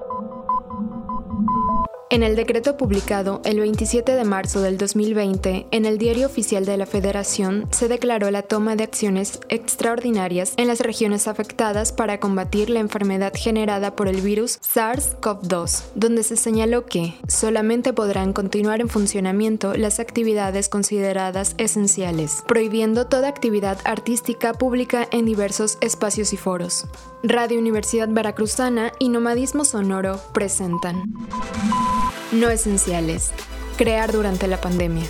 thank you En el decreto publicado el 27 de marzo del 2020 en el Diario Oficial de la Federación se declaró la toma de acciones extraordinarias en las regiones afectadas para combatir la enfermedad generada por el virus SARS-CoV-2, donde se señaló que solamente podrán continuar en funcionamiento las actividades consideradas esenciales, prohibiendo toda actividad artística pública en diversos espacios y foros. Radio Universidad Veracruzana y Nomadismo Sonoro presentan. No esenciales. Crear durante la pandemia.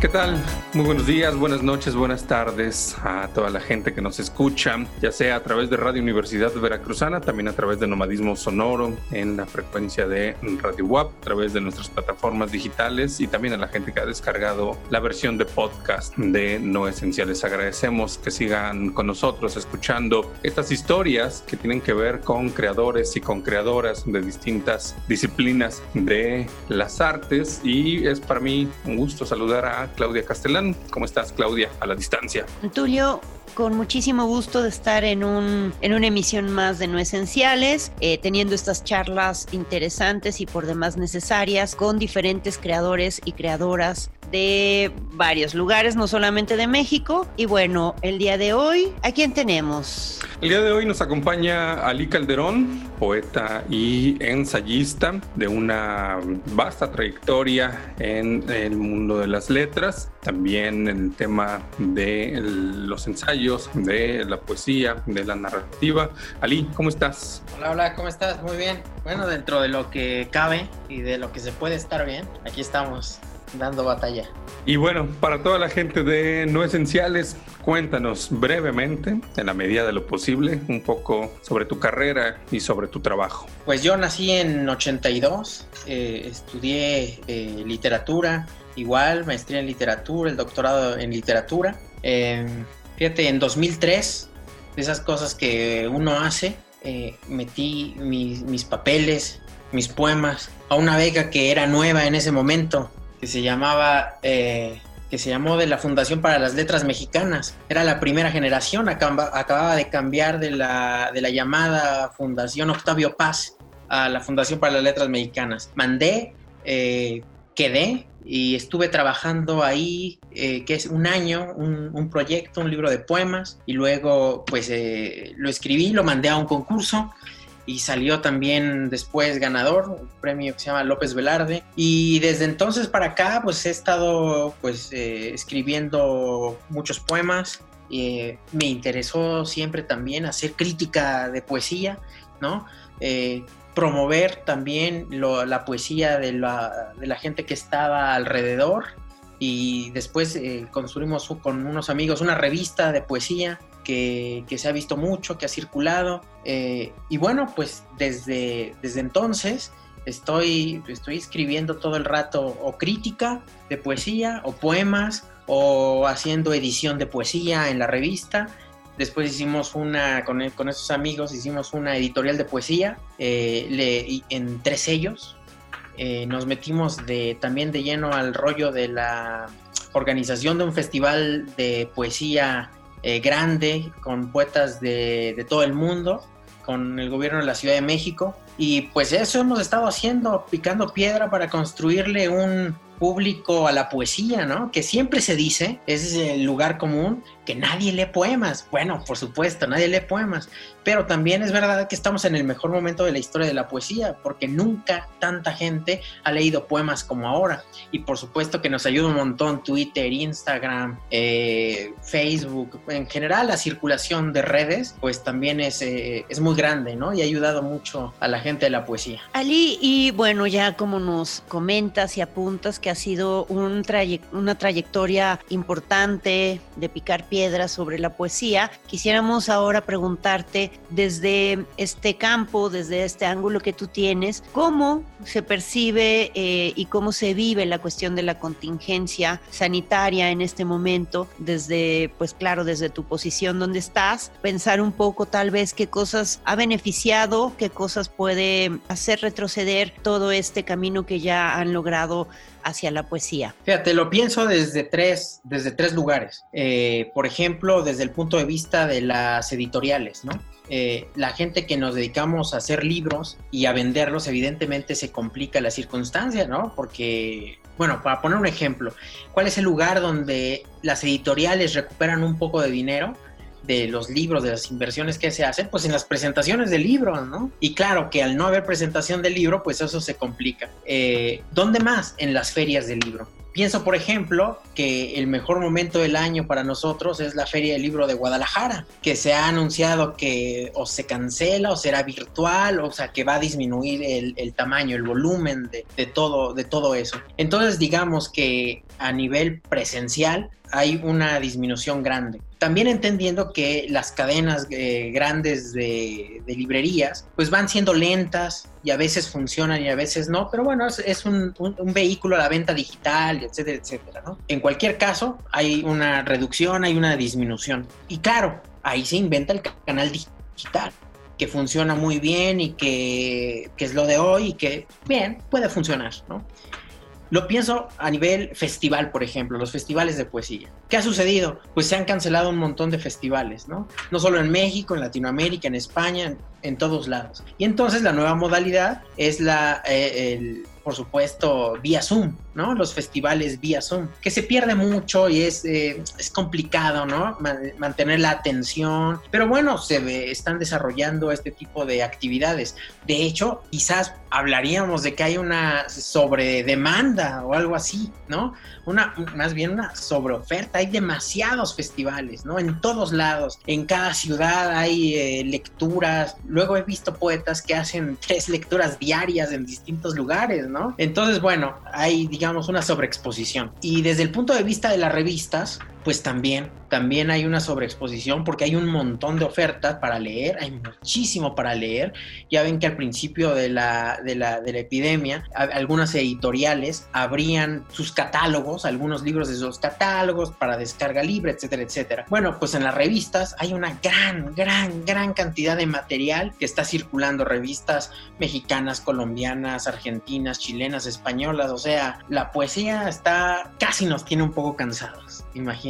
¿Qué tal? Muy buenos días, buenas noches, buenas tardes a toda la gente que nos escucha, ya sea a través de Radio Universidad Veracruzana, también a través de Nomadismo Sonoro, en la frecuencia de Radio WAP, a través de nuestras plataformas digitales y también a la gente que ha descargado la versión de podcast de No Esenciales. Agradecemos que sigan con nosotros escuchando estas historias que tienen que ver con creadores y con creadoras de distintas disciplinas de las artes y es para mí un gusto saludar a Claudia Castellán. ¿Cómo estás, Claudia, a la distancia? Tulio, con muchísimo gusto de estar en, un, en una emisión más de No Esenciales, eh, teniendo estas charlas interesantes y por demás necesarias con diferentes creadores y creadoras de varios lugares, no solamente de México. Y bueno, el día de hoy, ¿a quién tenemos? El día de hoy nos acompaña Ali Calderón, poeta y ensayista de una vasta trayectoria en el mundo de las letras, también el tema de los ensayos, de la poesía, de la narrativa. Ali, ¿cómo estás? Hola, hola, ¿cómo estás? Muy bien. Bueno, dentro de lo que cabe y de lo que se puede estar bien, aquí estamos dando batalla. Y bueno, para toda la gente de No Esenciales, cuéntanos brevemente, en la medida de lo posible, un poco sobre tu carrera y sobre tu trabajo. Pues yo nací en 82, eh, estudié eh, literatura, igual, maestría en literatura, el doctorado en literatura. Eh, fíjate, en 2003, de esas cosas que uno hace, metí mis, papeles, mis poemas, a una beca que era nueva en ese momento, que se llamaba, eh, que se llamó de la Fundación para las Letras Mexicanas. Era la primera generación, acababa de cambiar de la, de la llamada Fundación Octavio Paz a la Fundación para las Letras Mexicanas. Mandé, eh, quedé y estuve trabajando ahí, eh, que es un año, un, un, proyecto, un libro de poemas, y luego pues lo escribí, lo mandé a un concurso y salió también después ganador, un premio que se llama López Velarde. Y desde entonces para acá, pues he estado pues eh, escribiendo muchos poemas. Eh, me interesó siempre también hacer crítica de poesía, ¿no? Eh, promover también la poesía de la, gente que estaba alrededor. Y después construimos con unos amigos una revista de poesía que, se ha visto mucho, que ha circulado. Eh, y bueno, pues desde, desde entonces estoy, estoy escribiendo todo el rato o crítica de poesía o poemas o haciendo edición de poesía en la revista. Después hicimos una, con, con estos amigos, hicimos una editorial de poesía eh, en tres sellos. Eh, nos metimos de, también de lleno al rollo de la organización de un festival de poesía eh, grande con poetas de, de, todo el mundo, con el gobierno de la Ciudad de México. Y pues eso hemos estado haciendo, picando piedra para construirle un público a la poesía, ¿no? Que siempre se dice, ese es el lugar común, que nadie lee poemas. Bueno, por supuesto, nadie lee poemas, pero también es verdad que estamos en el mejor momento de la historia de la poesía, porque nunca tanta gente ha leído poemas como ahora. Y por supuesto que nos ayuda un montón Twitter, Instagram, eh, Facebook, en general la circulación de redes, pues también es, eh, es muy grande, ¿no? Y ha ayudado mucho a la gente de la poesía. Ali, y bueno, ya como nos comentas y apuntas que ha sido un una trayectoria importante de picar piedras sobre la poesía. Quisiéramos ahora preguntarte desde este campo, desde este ángulo que tú tienes, cómo se percibe eh, y cómo se vive la cuestión de la contingencia sanitaria en este momento, desde, pues claro, desde tu posición donde estás, pensar un poco tal vez qué cosas ha beneficiado, qué cosas puede hacer retroceder todo este camino que ya han logrado hacia la poesía? Fíjate, lo pienso desde tres, desde tres lugares. Eh, por ejemplo, desde el punto de vista de las editoriales, ¿no? Eh, la gente que nos dedicamos a hacer libros y a venderlos, evidentemente se complica la circunstancia, ¿no? Porque, bueno, para poner un ejemplo, ¿cuál es el lugar donde las editoriales recuperan un poco de dinero? De los libros, de las inversiones que se hacen, pues en las presentaciones de libros, ¿no? Y claro que al no haber presentación del libro, pues eso se complica. Eh, ¿Dónde más? En las ferias del libro. Pienso, por ejemplo, que el mejor momento del año para nosotros es la Feria del Libro de Guadalajara, que se ha anunciado que o se cancela o será virtual, o sea, que va a disminuir el, tamaño, el volumen de, todo, de todo eso. Entonces, digamos que a nivel presencial hay una disminución grande. También entendiendo que las cadenas eh, grandes de, librerías pues van siendo lentas y a veces funcionan y a veces no, pero bueno, es, un, vehículo a la venta digital, etcétera, etcétera. En cualquier caso, hay una reducción, hay una disminución. Y claro, ahí se inventa el canal digital que funciona muy bien y que, que es lo de hoy y que, bien, puede funcionar, ¿no? Lo pienso a nivel festival, por ejemplo, los festivales de poesía. ¿Qué ha sucedido? Pues se han cancelado un montón de festivales, ¿no? No solo en México, en Latinoamérica, en España, en, todos lados. Y entonces la nueva modalidad es la, eh, por supuesto, vía Zoom, ¿no? Los festivales vía Zoom, que se pierde mucho y es, eh, es complicado, ¿no? mantener la atención, pero bueno, se están desarrollando este tipo de actividades. De hecho, quizás hablaríamos de que hay una sobredemanda o algo así, ¿no? Una, más bien una sobreoferta. Hay demasiados festivales, ¿no? En todos lados, en cada ciudad hay eh, lecturas. Luego he visto poetas que hacen tres lecturas diarias en distintos lugares, ¿no? Entonces, bueno, hay, digamos, una sobreexposición. Y desde el punto de vista de las revistas, pues también, también hay una sobreexposición porque hay un montón de ofertas para leer, hay muchísimo para leer. Ya ven que al principio de la, de la, de la epidemia, algunas editoriales abrían sus catálogos, algunos libros de esos catálogos para descarga libre, etcétera, etcétera. Bueno, pues en las revistas hay una gran, gran, gran cantidad de material que está circulando, revistas mexicanas, colombianas, argentinas, chilenas, españolas, o sea, la poesía está, casi nos tiene un poco cansados, imagínense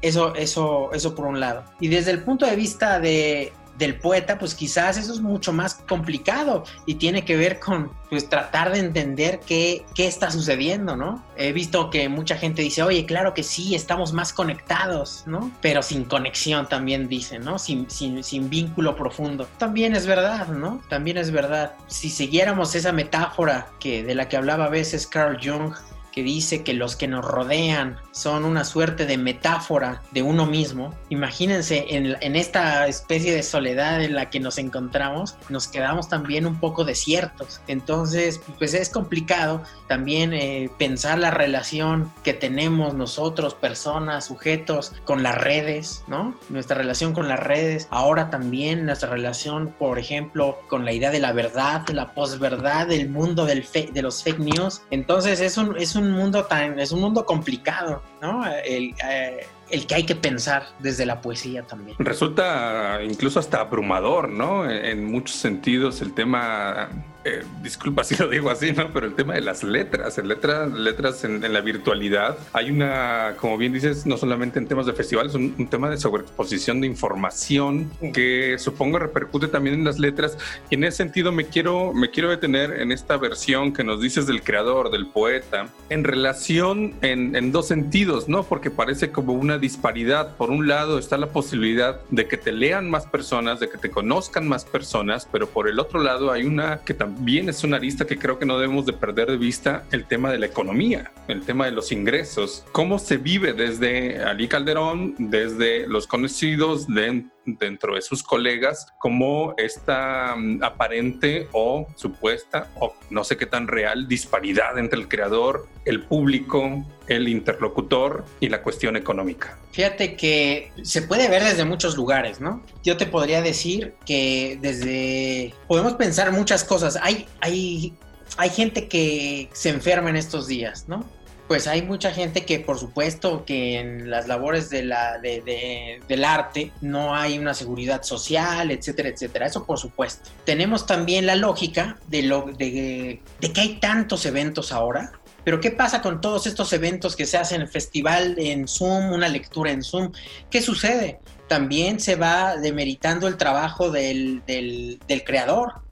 eso, eso, eso por un lado. Y desde el punto de vista de, del poeta, pues quizás eso es mucho más complicado y tiene que ver con pues tratar de entender qué, qué está sucediendo, ¿no? He visto que mucha gente dice, oye, claro que sí, estamos más conectados, ¿no? Pero sin conexión también dicen, ¿no? Sin, sin, sin vínculo profundo. También es verdad, ¿no? También es verdad. Si siguiéramos esa metáfora que, de la que hablaba a veces Carl Jung, que dice que los que nos rodean son una suerte de metáfora de uno mismo. Imagínense en, esta especie de soledad en la que nos encontramos, nos quedamos también un poco desiertos. Entonces, pues es complicado también eh, pensar la relación que tenemos nosotros, personas, sujetos, con las redes, ¿no? Nuestra relación con las redes. Ahora también nuestra relación, por ejemplo, con la idea de la verdad, la posverdad, del mundo del de los fake news. Entonces, es un, es un un mundo tan, es un mundo complicado, ¿no? El, eh, el que hay que pensar desde la poesía también. Resulta incluso hasta abrumador, ¿no? En muchos sentidos el tema eh, disculpa si lo digo así, ¿no? Pero el tema de las letras, en letras, letras en, la virtualidad, hay una, como bien dices, no solamente en temas de festivales, un, un tema de sobreexposición de información que supongo repercute también en las letras. Y en ese sentido me quiero, me quiero detener en esta versión que nos dices del creador, del poeta, en relación en, en dos sentidos, ¿no? Porque parece como una disparidad. Por un lado está la posibilidad de que te lean más personas, de que te conozcan más personas, pero por el otro lado hay una que también bien es una arista que creo que no debemos de perder de vista el tema de la economía, el tema de los ingresos, cómo se vive desde Ali Calderón, desde los conocidos de dentro de sus colegas como esta mm, aparente o supuesta o no sé qué tan real disparidad entre el creador, el público, el interlocutor y la cuestión económica. Fíjate que se puede ver desde muchos lugares, ¿no? Yo te podría decir que desde podemos pensar muchas cosas. Hay hay hay gente que se enferma en estos días, ¿no? Pues hay mucha gente que por supuesto que en las labores de la, del arte no hay una seguridad social, etcétera, etcétera. Eso por supuesto. Tenemos también la lógica de, lo, de, que hay tantos eventos ahora. Pero ¿qué pasa con todos estos eventos que se hacen, el festival en Zoom, una lectura en Zoom? ¿Qué sucede? También se va demeritando el trabajo del, del, del creador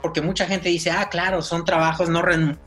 porque mucha gente dice, ah, claro, son trabajos no,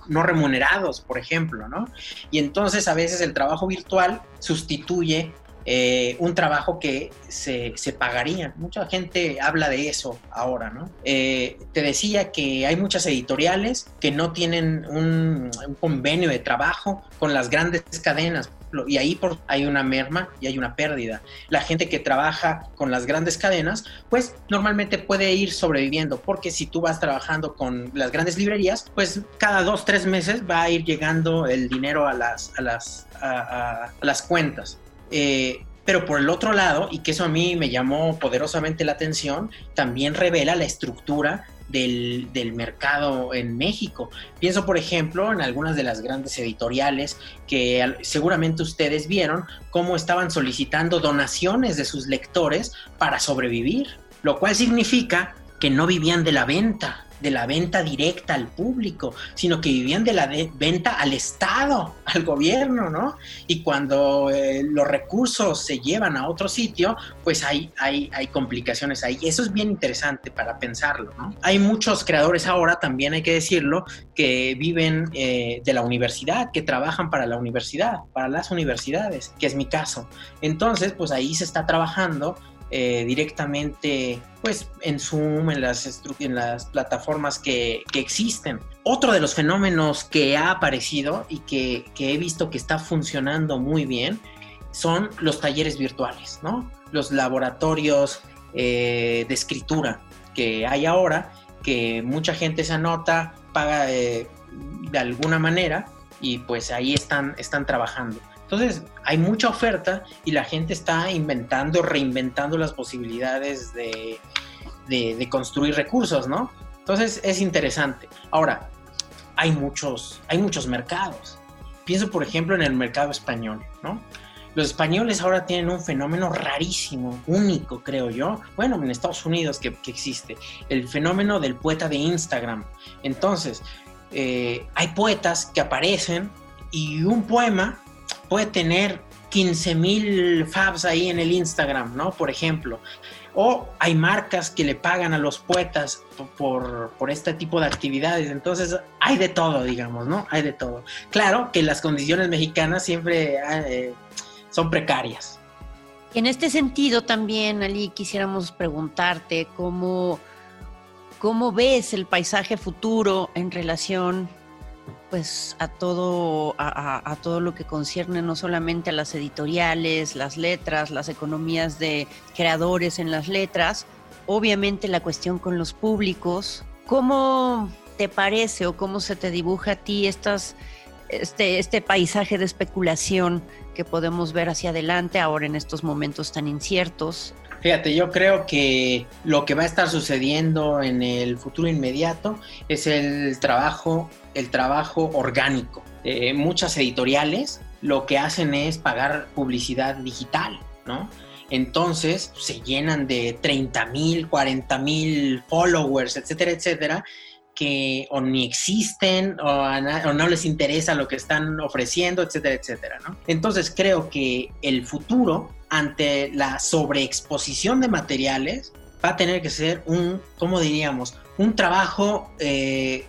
no remunerados, por ejemplo, ¿no? Y entonces a veces el trabajo virtual sustituye eh, un trabajo que se, pagaría. Mucha gente habla de eso ahora, ¿no? Eh, te decía que hay muchas editoriales que no tienen un, un, convenio de trabajo con las grandes cadenas y ahí por, hay una merma y hay una pérdida. La gente que trabaja con las grandes cadenas, pues normalmente puede ir sobreviviendo, porque si tú vas trabajando con las grandes librerías, pues cada dos, tres meses va a ir llegando el dinero a las, a las, a, las cuentas. Eh, pero por el otro lado, y que eso a mí me llamó poderosamente la atención, también revela la estructura del, del, mercado en México. Pienso, por ejemplo, en algunas de las grandes editoriales que seguramente ustedes vieron cómo estaban solicitando donaciones de sus lectores para sobrevivir, lo cual significa que no vivían de la venta, de la venta directa al público, sino que vivían de la venta al Estado, al gobierno, ¿no? Y cuando eh, los recursos se llevan a otro sitio, pues hay, hay, hay complicaciones ahí. Eso es bien interesante para pensarlo, ¿no? Hay muchos creadores ahora, también hay que decirlo, que viven eh, de la universidad, que trabajan para la universidad, para las universidades, que es mi caso. Entonces, pues ahí se está trabajando eh, directamente pues en Zoom, en las, plataformas que, existen. Otro de los fenómenos que ha aparecido y que, he visto que está funcionando muy bien son los talleres virtuales, ¿no? Los laboratorios eh, de escritura que hay ahora, que mucha gente se anota, paga eh, de alguna manera y pues ahí están trabajando. Entonces, hay mucha oferta y la gente está inventando, reinventando las posibilidades de, construir recursos, ¿no? Entonces, es interesante. Ahora, hay muchos, hay muchos mercados. Pienso, por ejemplo, en el mercado español, ¿no? Los españoles ahora tienen un fenómeno rarísimo, único, creo yo. Bueno, en Estados Unidos que, existe, el fenómeno del poeta de Instagram. Entonces, eh, hay poetas que aparecen y un poema puede tener 15 mil fabs ahí en el Instagram, ¿no? Por ejemplo. O hay marcas que le pagan a los poetas por, este tipo de actividades. Entonces, hay de todo, digamos, ¿no? Hay de todo. Claro que las condiciones mexicanas siempre eh, son precarias. En este sentido, también, Ali, quisiéramos preguntarte cómo, cómo ves el paisaje futuro en relación pues a todo, a, todo lo que concierne no solamente a las editoriales, las letras, las economías de creadores en las letras, obviamente la cuestión con los públicos. ¿Cómo te parece o cómo se te dibuja a ti estas, este, este paisaje de especulación que podemos ver hacia adelante ahora en estos momentos tan inciertos? Fíjate, yo creo que lo que va a estar sucediendo en el futuro inmediato es el trabajo, el trabajo orgánico. Eh, muchas editoriales lo que hacen es pagar publicidad digital, ¿no? Entonces se llenan de 30 mil, 40 mil followers, etcétera, etcétera, que o ni existen o, no les interesa lo que están ofreciendo, etcétera, etcétera, ¿no? Entonces creo que el futuro ante la sobreexposición de materiales, va a tener que ser un, ¿cómo diríamos? Un trabajo eh,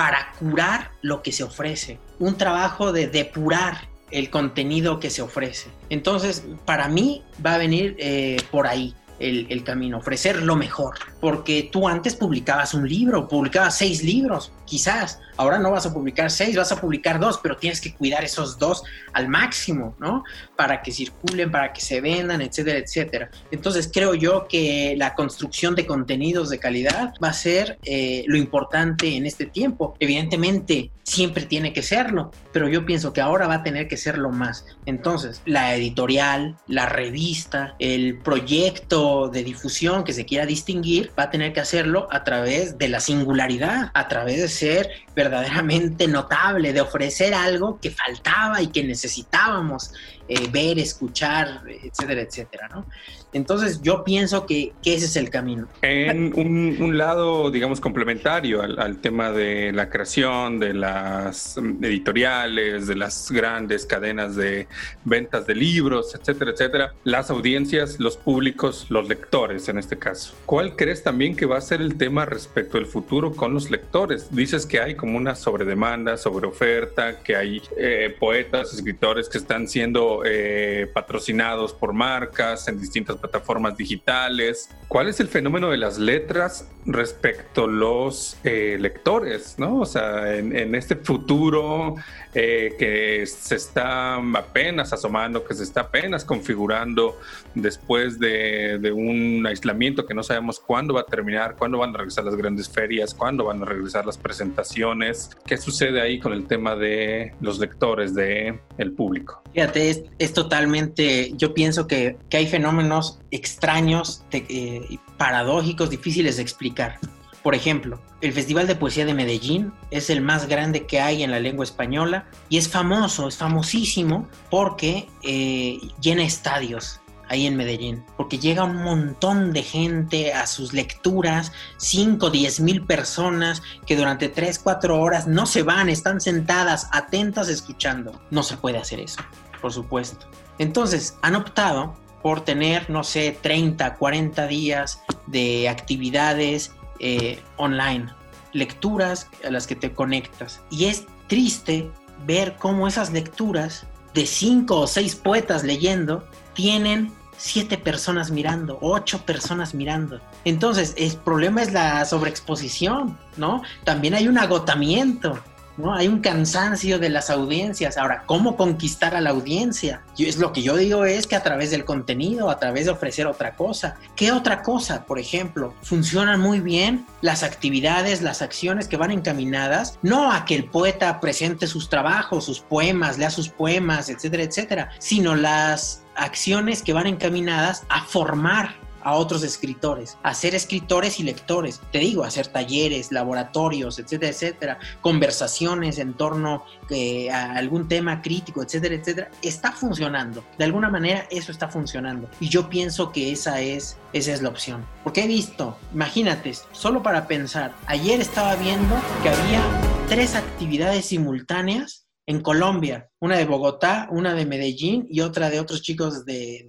para curar lo que se ofrece, un trabajo de depurar el contenido que se ofrece. Entonces, para mí va a venir eh, por ahí el, el camino, ofrecer lo mejor. Porque tú antes publicabas un libro, publicabas seis libros, quizás. Ahora no vas a publicar seis, vas a publicar dos, pero tienes que cuidar esos dos al máximo, ¿no? Para que circulen, para que se vendan, etcétera, etcétera. Entonces creo yo que la construcción de contenidos de calidad va a ser eh, lo importante en este tiempo. Evidentemente, siempre tiene que serlo, pero yo pienso que ahora va a tener que serlo más. Entonces, la editorial, la revista, el proyecto de difusión que se quiera distinguir, va a tener que hacerlo a través de la singularidad, a través de ser verdaderamente notable, de ofrecer algo que faltaba y que necesitábamos eh, ver, escuchar, etcétera, etcétera, ¿no? Entonces yo pienso que, ese es el camino. En un, lado, digamos, complementario al, tema de la creación, de las editoriales, de las grandes cadenas de ventas de libros, etcétera, etcétera, las audiencias, los públicos, los lectores en este caso. ¿Cuál crees también que va a ser el tema respecto al futuro con los lectores? Dices que hay como una sobredemanda, sobreoferta, que hay eh, poetas, escritores que están siendo eh, patrocinados por marcas en distintas plataformas digitales. ¿Cuál es el fenómeno de las letras respecto a los eh, lectores? ¿no? O sea, en, este futuro eh, que se está apenas asomando, que se está apenas configurando después de, un aislamiento que no sabemos cuándo va a terminar, cuándo van a regresar las grandes ferias, cuándo van a regresar las presentaciones. ¿Qué sucede ahí con el tema de los lectores, de el público? Fíjate, es, totalmente, yo pienso que, que hay fenómenos extraños, eh, paradójicos, difíciles de explicar. Por ejemplo, el Festival de Poesía de Medellín es el más grande que hay en la lengua española y es famoso, es famosísimo porque eh, llena estadios ahí en Medellín, porque llega un montón de gente a sus lecturas, 5, 10 mil personas que durante 3, 4 horas no se van, están sentadas, atentas, escuchando. No se puede hacer eso, por supuesto. Entonces, han optado por tener, no sé, 30, 40 días de actividades eh, online, lecturas a las que te conectas. Y es triste ver cómo esas lecturas de cinco o seis poetas leyendo tienen siete personas mirando, ocho personas mirando. Entonces, el problema es la sobreexposición, ¿no? También hay un agotamiento. ¿No? Hay un cansancio de las audiencias. Ahora, ¿cómo conquistar a la audiencia? es lo que yo digo es que a través del contenido, a través de ofrecer otra cosa. ¿Qué otra cosa? Por ejemplo, funcionan muy bien las actividades, las acciones que van encaminadas, no a que el poeta presente sus trabajos, sus poemas, lea sus poemas, etcétera, etcétera, sino las acciones que van encaminadas a formar a otros escritores, a ser escritores y lectores, te digo, hacer talleres, laboratorios, etcétera, etcétera, conversaciones en torno eh, a algún tema crítico, etcétera, etcétera, está funcionando. De alguna manera eso está funcionando. Y yo pienso que esa es, esa es la opción. Porque he visto, imagínate, solo para pensar, ayer estaba viendo que había tres actividades simultáneas en Colombia, una de Bogotá, una de Medellín y otra de otros chicos de,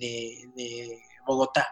de Bogotá.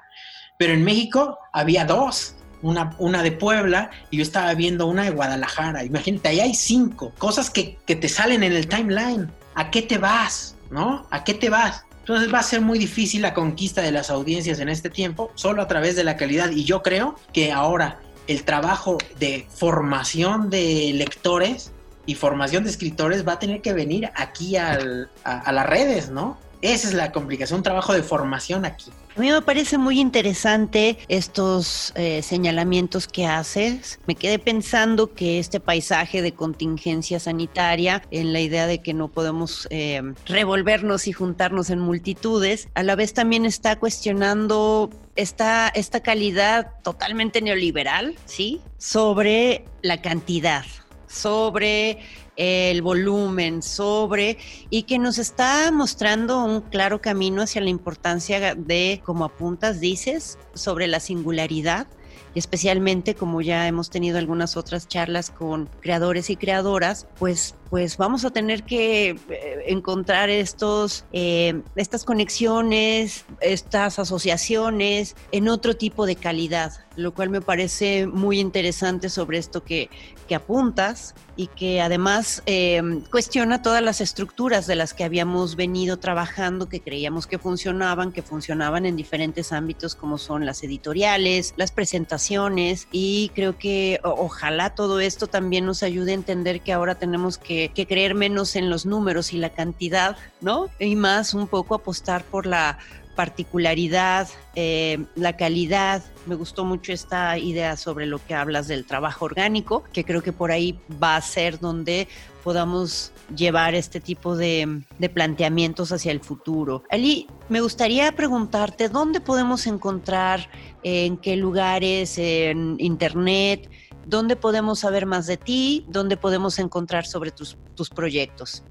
Pero en México había dos, una, de Puebla y yo estaba viendo una de Guadalajara. Imagínate, ahí hay cinco cosas que, te salen en el timeline. ¿A qué te vas? ¿No? ¿A qué te vas? Entonces va a ser muy difícil la conquista de las audiencias en este tiempo, solo a través de la calidad. Y yo creo que ahora el trabajo de formación de lectores y formación de escritores va a tener que venir aquí a las redes, ¿no? Esa es la complicación, un trabajo de formación aquí. A mí me parece muy interesante estos eh, señalamientos que haces. Me quedé pensando que este paisaje de contingencia sanitaria, en la idea de que no podemos eh, revolvernos y juntarnos en multitudes, a la vez también está cuestionando esta, esta calidad totalmente neoliberal, ¿sí? Sobre la cantidad, sobre el volumen, sobre, y que nos está mostrando un claro camino hacia la importancia de, como apuntas, dices, sobre la singularidad especialmente como ya hemos tenido algunas otras charlas con creadores y creadoras, pues, pues vamos a tener que eh, encontrar estos, eh, estas conexiones, estas asociaciones en otro tipo de calidad. Lo cual me parece muy interesante sobre esto que, que apuntas y que además em, cuestiona todas las estructuras de las que habíamos venido trabajando, que creíamos que funcionaban, que funcionaban en diferentes ámbitos como son las editoriales, las presentaciones y creo que ojalá todo esto también nos ayude a entender que ahora tenemos que, que creer menos en los números y la cantidad, ¿no? Y más un poco apostar por la particularidad, eh, la calidad. Me gustó mucho esta idea sobre lo que hablas del trabajo orgánico, que creo que por ahí va a ser donde podamos llevar este tipo de, planteamientos hacia el futuro. Ali, me gustaría preguntarte, ¿dónde podemos encontrar, en qué lugares, en Internet? ¿Dónde podemos saber más de ti? ¿Dónde podemos encontrar sobre tus, tus proyectos?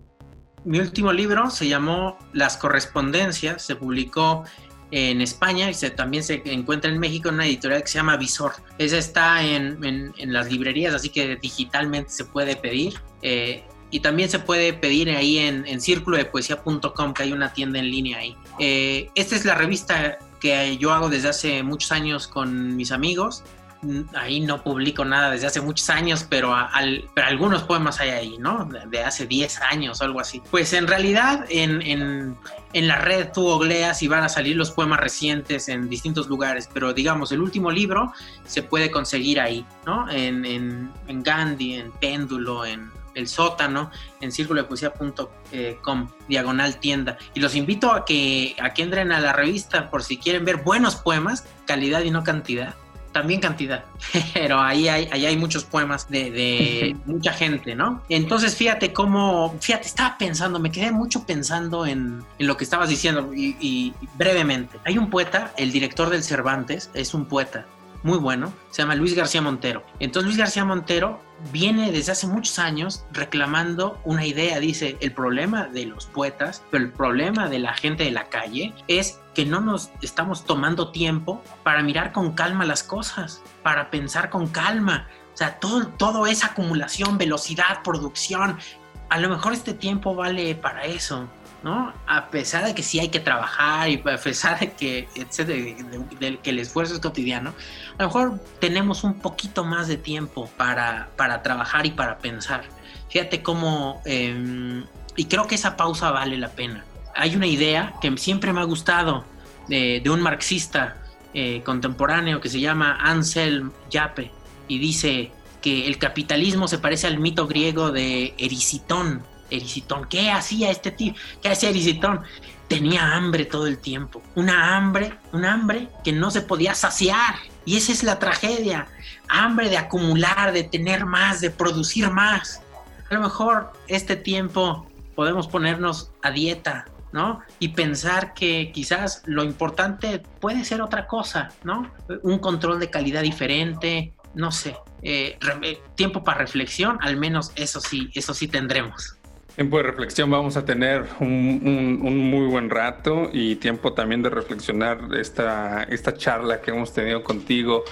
Mi último libro se llamó Las Correspondencias, se publicó en España y se, también se encuentra en México en una editorial que se llama Visor. Esa está en, las librerías, así que digitalmente se puede pedir. Eh, y también se puede pedir ahí en, en círculo de poesía.com, que hay una tienda en línea ahí. Eh, esta es la revista que yo hago desde hace muchos años con mis amigos ahí no publico nada desde hace muchos años, pero, algunos poemas hay ahí, ¿no? De, hace 10 años o algo así. Pues en realidad en, la red tú ogleas y van a salir los poemas recientes en distintos lugares, pero digamos, el último libro se puede conseguir ahí, ¿no? En, Gandhi, en Péndulo, en el sótano en círculo de poesía.com, diagonal tienda. Y los invito a que, a que entren a la revista por si quieren ver buenos poemas, calidad y no cantidad también cantidad, pero ahí hay, ahí hay muchos poemas de, mucha gente, ¿no? Entonces, fíjate cómo, fíjate, estaba pensando, me quedé mucho pensando en, lo que estabas diciendo y, brevemente. Hay un poeta, el director del Cervantes, es un poeta muy bueno, se llama Luis García Montero. Entonces Luis García Montero viene desde hace muchos años reclamando una idea, dice, el problema de los poetas, pero el problema de la gente de la calle es que no nos estamos tomando tiempo para mirar con calma las cosas, para pensar con calma. O sea, todo, todo esa acumulación, velocidad, producción, a lo mejor este tiempo vale para eso. ¿No? A pesar de que sí hay que trabajar y a pesar de que, el esfuerzo es cotidiano, a lo mejor tenemos un poquito más de tiempo para, para trabajar y para pensar. Fíjate cómo, em, y creo que esa pausa vale la pena. Hay una idea que siempre me ha gustado de, un marxista eh, contemporáneo que se llama Anselm Yape y dice que el capitalismo se parece al mito griego de Ericitón, Ericitón. ¿Qué hacía este tío? ¿Qué hacía Ericitón? Tenía hambre todo el tiempo. Una hambre, un hambre que no se podía saciar. Y esa es la tragedia. Hambre de acumular, de tener más, de producir más. A lo mejor este tiempo podemos ponernos a dieta, ¿no? Y pensar que quizás lo importante puede ser otra cosa, ¿no? Un control de calidad diferente, no sé. Eh, eh, tiempo para reflexión, al menos eso sí, eso sí tendremos. Tiempo de reflexión, vamos a tener un, muy buen rato y tiempo también de reflexionar esta, esta charla que hemos tenido contigo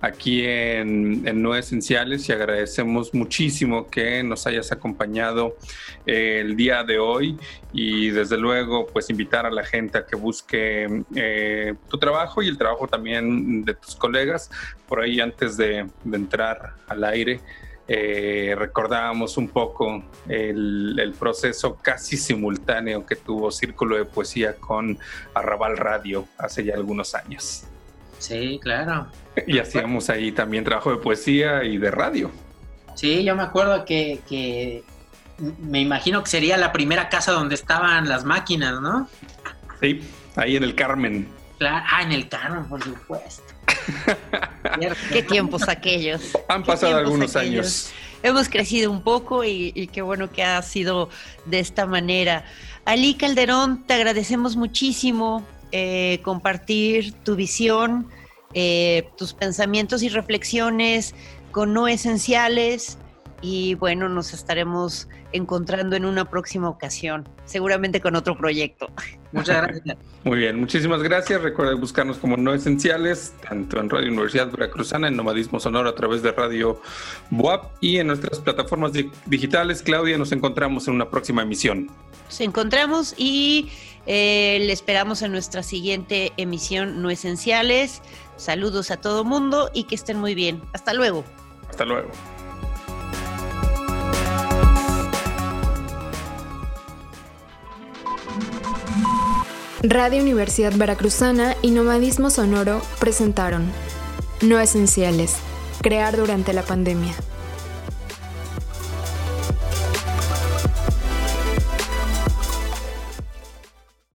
aquí en, No Esenciales y agradecemos muchísimo que nos hayas acompañado eh, el día de hoy y desde luego pues invitar a la gente a que busque eh, tu trabajo y el trabajo también de tus colegas por ahí antes de entrar al aire. Eh, recordábamos un poco el, proceso casi simultáneo que tuvo Círculo de Poesía con Arrabal Radio hace ya algunos años. Sí, claro. Y hacíamos ahí también trabajo de poesía y de radio. Sí, yo me acuerdo que, me imagino que sería la primera casa donde estaban las máquinas, ¿no? Sí, ahí en el Carmen. Claro, ah, en el Carmen, por supuesto. Qué tiempos aquellos. Han pasado algunos años. Hemos crecido un poco y, qué bueno que ha sido de esta manera. Ali Calderón, te agradecemos muchísimo eh, compartir tu visión, eh, tus pensamientos y reflexiones con no esenciales y bueno, nos estaremos encontrando en una próxima ocasión, seguramente con otro proyecto. Muchas gracias. Muy bien, muchísimas gracias. Recuerden buscarnos como No Esenciales, tanto en Radio Universidad Veracruzana, en Nomadismo Sonoro a través de Radio BUAP y en nuestras plataformas digitales. Claudia, nos encontramos en una próxima emisión. Nos encontramos y eh, le esperamos en nuestra siguiente emisión No Esenciales. Saludos a todo mundo y que estén muy bien. Hasta luego. Hasta luego. Radio Universidad Veracruzana y Nomadismo Sonoro presentaron No Esenciales, crear durante la pandemia.